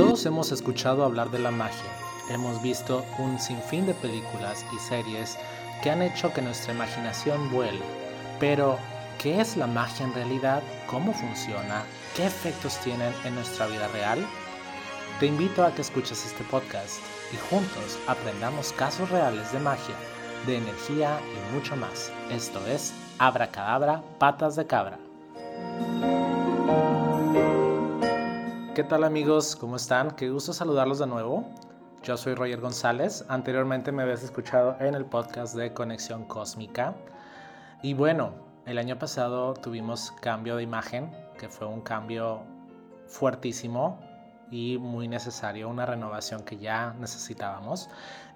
Todos hemos escuchado hablar de la magia. Hemos visto un sinfín de películas y series que han hecho que nuestra imaginación vuele. Pero, ¿qué es la magia en realidad? ¿Cómo funciona? ¿Qué efectos tienen en nuestra vida real? Te invito a que escuches este podcast y juntos aprendamos casos reales de magia, de energía y mucho más. Esto es Cadabra, Patas de Cabra. ¿Qué tal amigos? ¿Cómo están? Qué gusto saludarlos de nuevo. Yo soy Roger González. Anteriormente me habías escuchado en el podcast de Conexión Cósmica. Y bueno, el año pasado tuvimos cambio de imagen, que fue un cambio fuertísimo y muy necesario, una renovación que ya necesitábamos.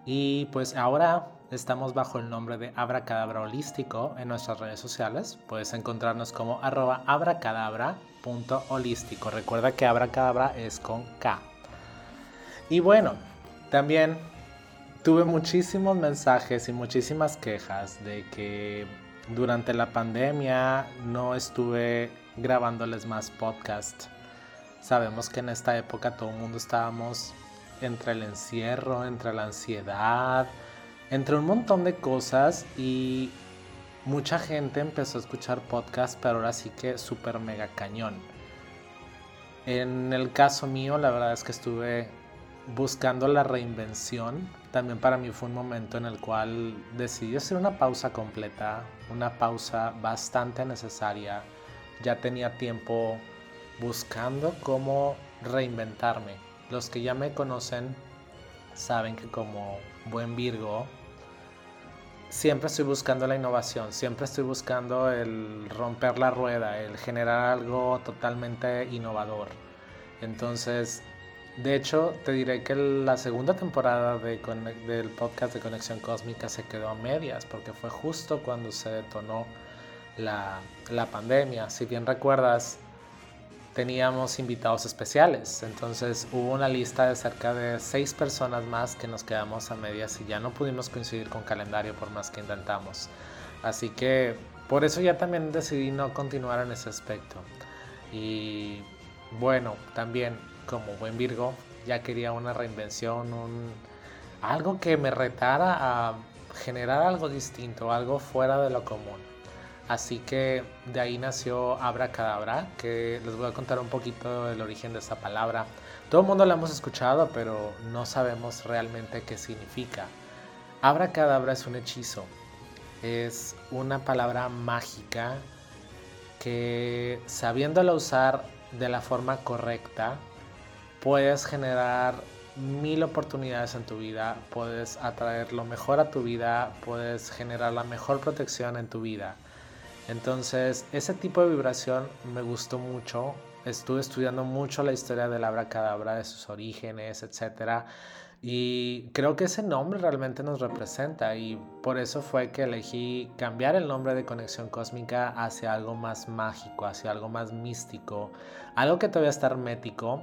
Y pues ahora estamos bajo el nombre de Abracadabra Holístico en nuestras redes sociales. Puedes encontrarnos como arroba abracadabra.holístico. Recuerda que Abracadabra es con K. Y bueno, también tuve muchísimos mensajes y muchísimas quejas de que durante la pandemia no estuve grabándoles más podcast. Sabemos que en esta época todo el mundo estábamos entre el encierro, entre la ansiedad, entre un montón de cosas y mucha gente empezó a escuchar podcast, pero ahora sí que súper mega cañón. En el caso mío, la verdad es que estuve buscando la reinvención. También para mí fue un momento en el cual decidí hacer una pausa completa, una pausa bastante necesaria. Ya tenía tiempo buscando cómo reinventarme. Los que ya me conocen saben que como buen Virgo, siempre estoy buscando la innovación, siempre estoy buscando el romper la rueda, el generar algo totalmente innovador. Entonces, de hecho, te diré que la segunda temporada de, del podcast de Conexión Cósmica se quedó a medias, porque fue justo cuando se detonó la, la pandemia. Si bien recuerdas, teníamos invitados especiales. Entonces hubo una lista de cerca de seis personas más que nos quedamos a medias y ya no pudimos coincidir con calendario por más que intentamos. Así que por eso ya también decidí no continuar en ese aspecto. Y bueno, también como buen Virgo, ya quería una reinvención, un, algo que me retara a generar algo distinto, algo fuera de lo común. Así que de ahí nació Abracadabra, que les voy a contar un poquito del origen de esa palabra. Todo el mundo la hemos escuchado, pero no sabemos realmente qué significa. Abracadabra es un hechizo, es una palabra mágica que sabiéndola usar de la forma correcta, puedes generar mil oportunidades en tu vida, puedes atraer lo mejor a tu vida, puedes generar la mejor protección en tu vida. Entonces, ese tipo de vibración me gustó mucho. Estuve estudiando mucho la historia del abracadabra, de sus orígenes, etc. Y creo que ese nombre realmente nos representa y por eso fue que elegí cambiar el nombre de Conexión Cósmica hacia algo más mágico, hacia algo más místico, algo que todavía está hermético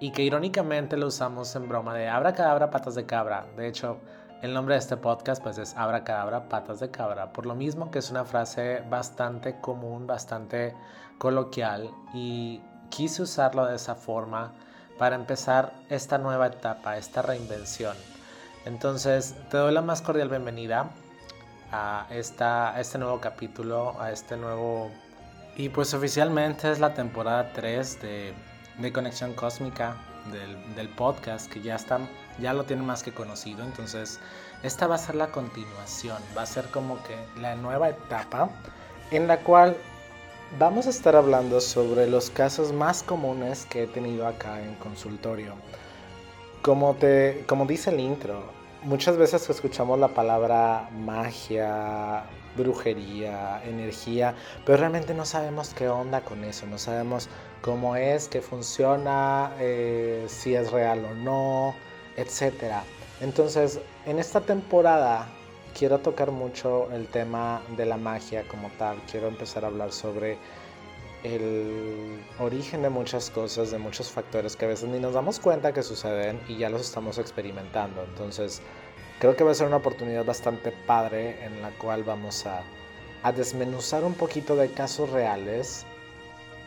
y que irónicamente lo usamos en broma de abracadabra, patas de cabra. De hecho, el nombre de este podcast pues es Cadabra, patas de cabra, por lo mismo que es una frase bastante común, bastante coloquial y quise usarlo de esa forma para empezar esta nueva etapa, esta reinvención. Entonces, te doy la más cordial bienvenida a, esta, este nuevo capítulo, a este nuevo... Y pues oficialmente es la temporada 3 de, de Conexión Cósmica del, podcast, que ya está ya lo tienen más que conocido, entonces esta va a ser la continuación, va a ser como que la nueva etapa en la cual vamos a estar hablando sobre los casos más comunes que he tenido acá en consultorio. Como, te, como dice el intro, muchas veces escuchamos la palabra magia, brujería, energía, pero realmente no sabemos qué onda con eso, no sabemos cómo es, qué funciona, eh, si es real o no etcétera. Entonces, en esta temporada quiero tocar mucho el tema de la magia como tal. Quiero empezar a hablar sobre el origen de muchas cosas, de muchos factores que a veces ni nos damos cuenta que suceden y ya los estamos experimentando. Entonces, creo que va a ser una oportunidad bastante padre en la cual vamos a, a desmenuzar un poquito de casos reales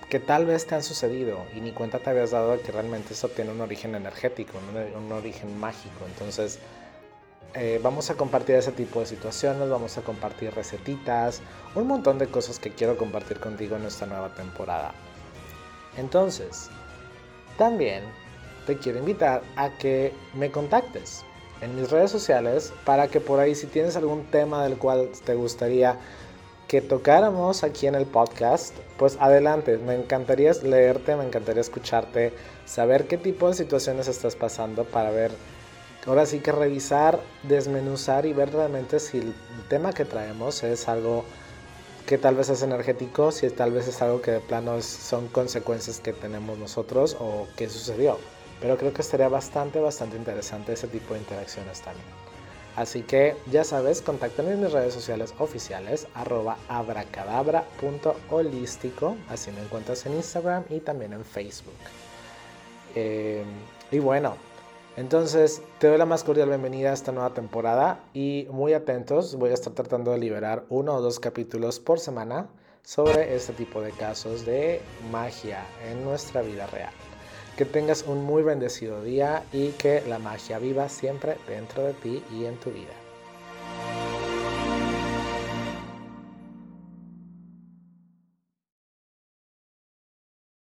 que tal vez te han sucedido y ni cuenta te habías dado de que realmente eso tiene un origen energético, un, origen mágico. Entonces, eh, vamos a compartir ese tipo de situaciones, vamos a compartir recetitas, un montón de cosas que quiero compartir contigo en esta nueva temporada. Entonces, también te quiero invitar a que me contactes en mis redes sociales para que por ahí si tienes algún tema del cual te gustaría que tocáramos aquí en el podcast, pues adelante, me encantaría leerte, me encantaría escucharte, saber qué tipo de situaciones estás pasando para ver, ahora sí que revisar, desmenuzar y ver realmente si el tema que traemos es algo que tal vez es energético, si tal vez es algo que de plano son consecuencias que tenemos nosotros o qué sucedió. Pero creo que estaría bastante, bastante interesante ese tipo de interacciones también. Así que ya sabes, contáctame en mis redes sociales oficiales, arroba abracadabra.holístico, así me encuentras en Instagram y también en Facebook. Eh, y bueno, entonces te doy la más cordial bienvenida a esta nueva temporada y muy atentos, voy a estar tratando de liberar uno o dos capítulos por semana sobre este tipo de casos de magia en nuestra vida real. Que tengas un muy bendecido día y que la magia viva siempre dentro de ti y en tu vida.